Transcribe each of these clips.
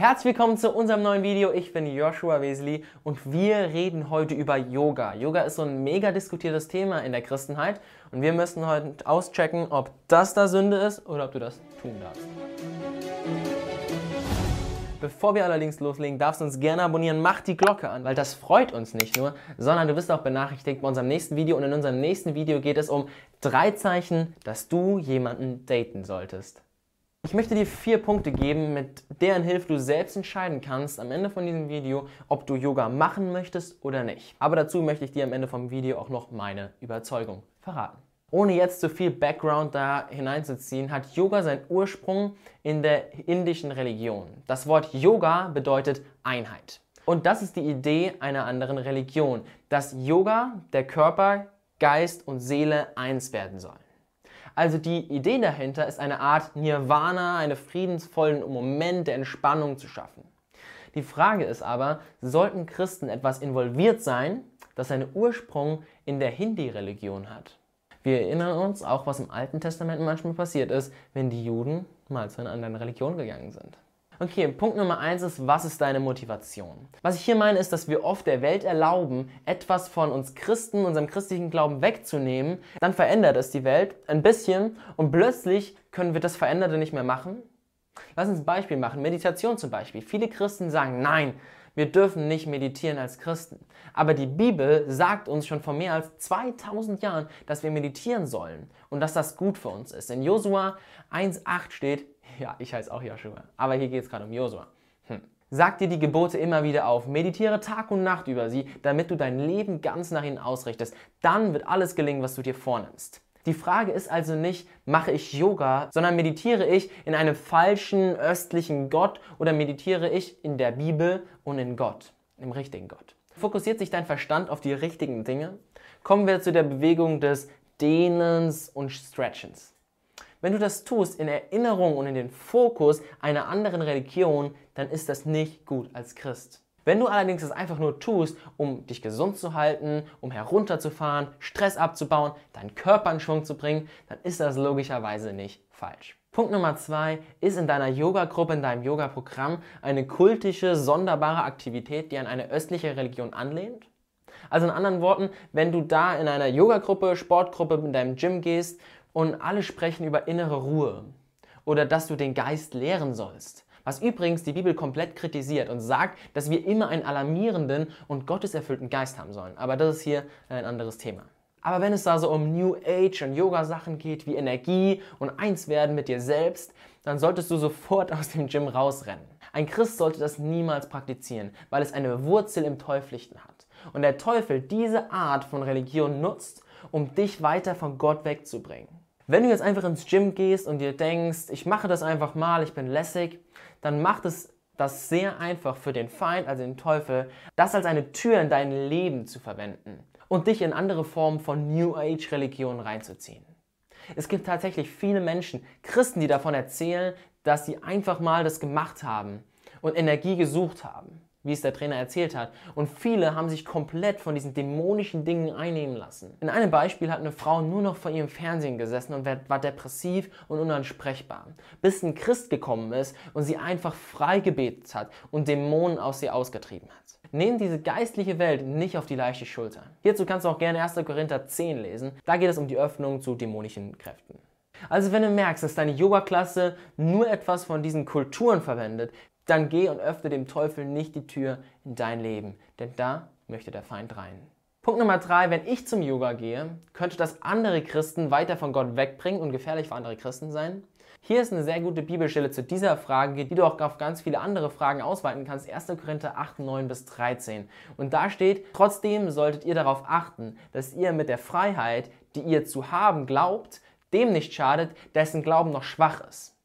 herzlich willkommen zu unserem neuen Video. Ich bin Joshua Wesley und wir reden heute über Yoga. Yoga ist so ein mega diskutiertes Thema in der Christenheit und wir müssen heute auschecken, ob das da Sünde ist oder ob du das tun darfst. Bevor wir allerdings loslegen, darfst du uns gerne abonnieren, mach die Glocke an, weil das freut uns nicht nur, sondern du wirst auch benachrichtigt bei unserem nächsten Video und in unserem nächsten Video geht es um drei Zeichen, dass du jemanden daten solltest. Ich möchte dir vier Punkte geben, mit deren Hilfe du selbst entscheiden kannst am Ende von diesem Video, ob du Yoga machen möchtest oder nicht. Aber dazu möchte ich dir am Ende vom Video auch noch meine Überzeugung verraten. Ohne jetzt zu viel Background da hineinzuziehen, hat Yoga seinen Ursprung in der indischen Religion. Das Wort Yoga bedeutet Einheit. Und das ist die Idee einer anderen Religion, dass Yoga, der Körper, Geist und Seele eins werden sollen. Also die Idee dahinter ist eine Art Nirvana, einen friedensvollen Moment der Entspannung zu schaffen. Die Frage ist aber, sollten Christen etwas involviert sein, das seinen Ursprung in der Hindi-Religion hat? Wir erinnern uns auch, was im Alten Testament manchmal passiert ist, wenn die Juden mal zu einer anderen Religion gegangen sind. Okay, Punkt Nummer eins ist, was ist deine Motivation? Was ich hier meine, ist, dass wir oft der Welt erlauben, etwas von uns Christen, unserem christlichen Glauben wegzunehmen. Dann verändert es die Welt ein bisschen und plötzlich können wir das Veränderte nicht mehr machen. Lass uns ein Beispiel machen. Meditation zum Beispiel. Viele Christen sagen, nein, wir dürfen nicht meditieren als Christen. Aber die Bibel sagt uns schon vor mehr als 2000 Jahren, dass wir meditieren sollen und dass das gut für uns ist. In Josua 1,8 steht, ja, ich heiße auch Joshua, aber hier geht es gerade um Josua. Hm. Sag dir die Gebote immer wieder auf, meditiere Tag und Nacht über sie, damit du dein Leben ganz nach ihnen ausrichtest. Dann wird alles gelingen, was du dir vornimmst. Die Frage ist also nicht, mache ich Yoga, sondern meditiere ich in einem falschen östlichen Gott oder meditiere ich in der Bibel und in Gott, im richtigen Gott. Fokussiert sich dein Verstand auf die richtigen Dinge? Kommen wir zu der Bewegung des Dehnens und Stretchens. Wenn du das tust in Erinnerung und in den Fokus einer anderen Religion, dann ist das nicht gut als Christ. Wenn du allerdings das einfach nur tust, um dich gesund zu halten, um herunterzufahren, Stress abzubauen, deinen Körper in Schwung zu bringen, dann ist das logischerweise nicht falsch. Punkt Nummer zwei ist in deiner Yoga-Gruppe, in deinem Yoga-Programm eine kultische, sonderbare Aktivität, die an eine östliche Religion anlehnt? Also in anderen Worten, wenn du da in einer Yoga-Gruppe, Sportgruppe, in deinem Gym gehst und alle sprechen über innere Ruhe oder dass du den Geist lehren sollst, was übrigens die Bibel komplett kritisiert und sagt, dass wir immer einen alarmierenden und gotteserfüllten Geist haben sollen. Aber das ist hier ein anderes Thema. Aber wenn es da so um New Age und Yoga-Sachen geht, wie Energie und eins werden mit dir selbst, dann solltest du sofort aus dem Gym rausrennen. Ein Christ sollte das niemals praktizieren, weil es eine Wurzel im Teuflischen hat. Und der Teufel diese Art von Religion nutzt, um dich weiter von Gott wegzubringen. Wenn du jetzt einfach ins Gym gehst und dir denkst, ich mache das einfach mal, ich bin lässig, dann macht es das sehr einfach für den Feind, also den Teufel, das als eine Tür in dein Leben zu verwenden und dich in andere Formen von New Age Religionen reinzuziehen. Es gibt tatsächlich viele Menschen, Christen, die davon erzählen, dass sie einfach mal das gemacht haben und Energie gesucht haben wie es der Trainer erzählt hat. Und viele haben sich komplett von diesen dämonischen Dingen einnehmen lassen. In einem Beispiel hat eine Frau nur noch vor ihrem Fernsehen gesessen und war depressiv und unansprechbar, bis ein Christ gekommen ist und sie einfach frei gebetet hat und Dämonen aus ihr ausgetrieben hat. Nehmen diese geistliche Welt nicht auf die leichte Schulter. Hierzu kannst du auch gerne 1. Korinther 10 lesen. Da geht es um die Öffnung zu dämonischen Kräften. Also wenn du merkst, dass deine Yoga-Klasse nur etwas von diesen Kulturen verwendet, dann geh und öffne dem Teufel nicht die Tür in dein Leben, denn da möchte der Feind rein. Punkt Nummer drei, wenn ich zum Yoga gehe, könnte das andere Christen weiter von Gott wegbringen und gefährlich für andere Christen sein? Hier ist eine sehr gute Bibelstelle zu dieser Frage, die du auch auf ganz viele andere Fragen ausweiten kannst. 1. Korinther 8, 9 bis 13. Und da steht, trotzdem solltet ihr darauf achten, dass ihr mit der Freiheit, die ihr zu haben glaubt, dem nicht schadet, dessen Glauben noch schwach ist.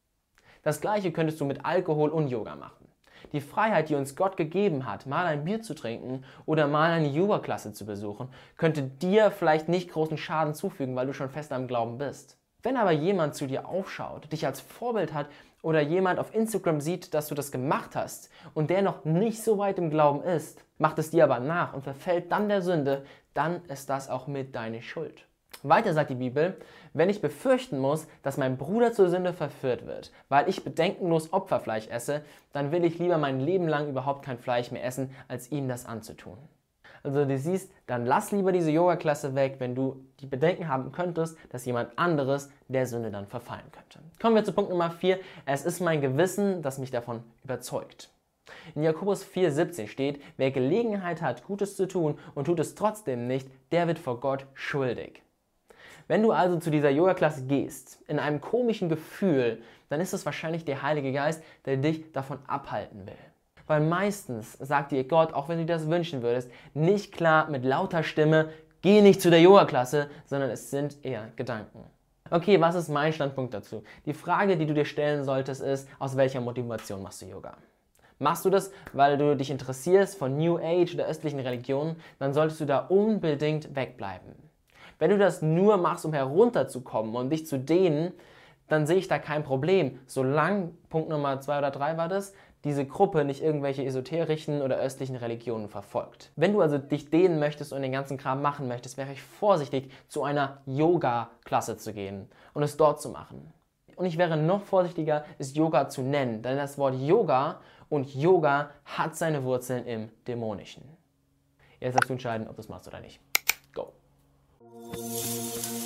Das gleiche könntest du mit Alkohol und Yoga machen. Die Freiheit, die uns Gott gegeben hat, mal ein Bier zu trinken oder mal eine Yoga-Klasse zu besuchen, könnte dir vielleicht nicht großen Schaden zufügen, weil du schon fest am Glauben bist. Wenn aber jemand zu dir aufschaut, dich als Vorbild hat oder jemand auf Instagram sieht, dass du das gemacht hast und der noch nicht so weit im Glauben ist, macht es dir aber nach und verfällt dann der Sünde, dann ist das auch mit deine Schuld. Weiter sagt die Bibel, wenn ich befürchten muss, dass mein Bruder zur Sünde verführt wird, weil ich bedenkenlos Opferfleisch esse, dann will ich lieber mein Leben lang überhaupt kein Fleisch mehr essen, als ihm das anzutun. Also du siehst, dann lass lieber diese Yoga-Klasse weg, wenn du die Bedenken haben könntest, dass jemand anderes der Sünde dann verfallen könnte. Kommen wir zu Punkt Nummer 4. Es ist mein Gewissen, das mich davon überzeugt. In Jakobus 4,17 steht, wer Gelegenheit hat, Gutes zu tun und tut es trotzdem nicht, der wird vor Gott schuldig. Wenn du also zu dieser Yoga-Klasse gehst, in einem komischen Gefühl, dann ist es wahrscheinlich der Heilige Geist, der dich davon abhalten will. Weil meistens sagt dir Gott, auch wenn du dir das wünschen würdest, nicht klar mit lauter Stimme, geh nicht zu der Yoga-Klasse, sondern es sind eher Gedanken. Okay, was ist mein Standpunkt dazu? Die Frage, die du dir stellen solltest, ist, aus welcher Motivation machst du Yoga? Machst du das, weil du dich interessierst von New Age oder östlichen Religionen, dann solltest du da unbedingt wegbleiben. Wenn du das nur machst, um herunterzukommen und dich zu dehnen, dann sehe ich da kein Problem, solange, Punkt Nummer zwei oder drei war das, diese Gruppe nicht irgendwelche esoterischen oder östlichen Religionen verfolgt. Wenn du also dich dehnen möchtest und den ganzen Kram machen möchtest, wäre ich vorsichtig, zu einer Yoga-Klasse zu gehen und es dort zu machen. Und ich wäre noch vorsichtiger, es Yoga zu nennen, denn das Wort Yoga und Yoga hat seine Wurzeln im Dämonischen. Jetzt darfst du entscheiden, ob du es machst oder nicht. Go! Música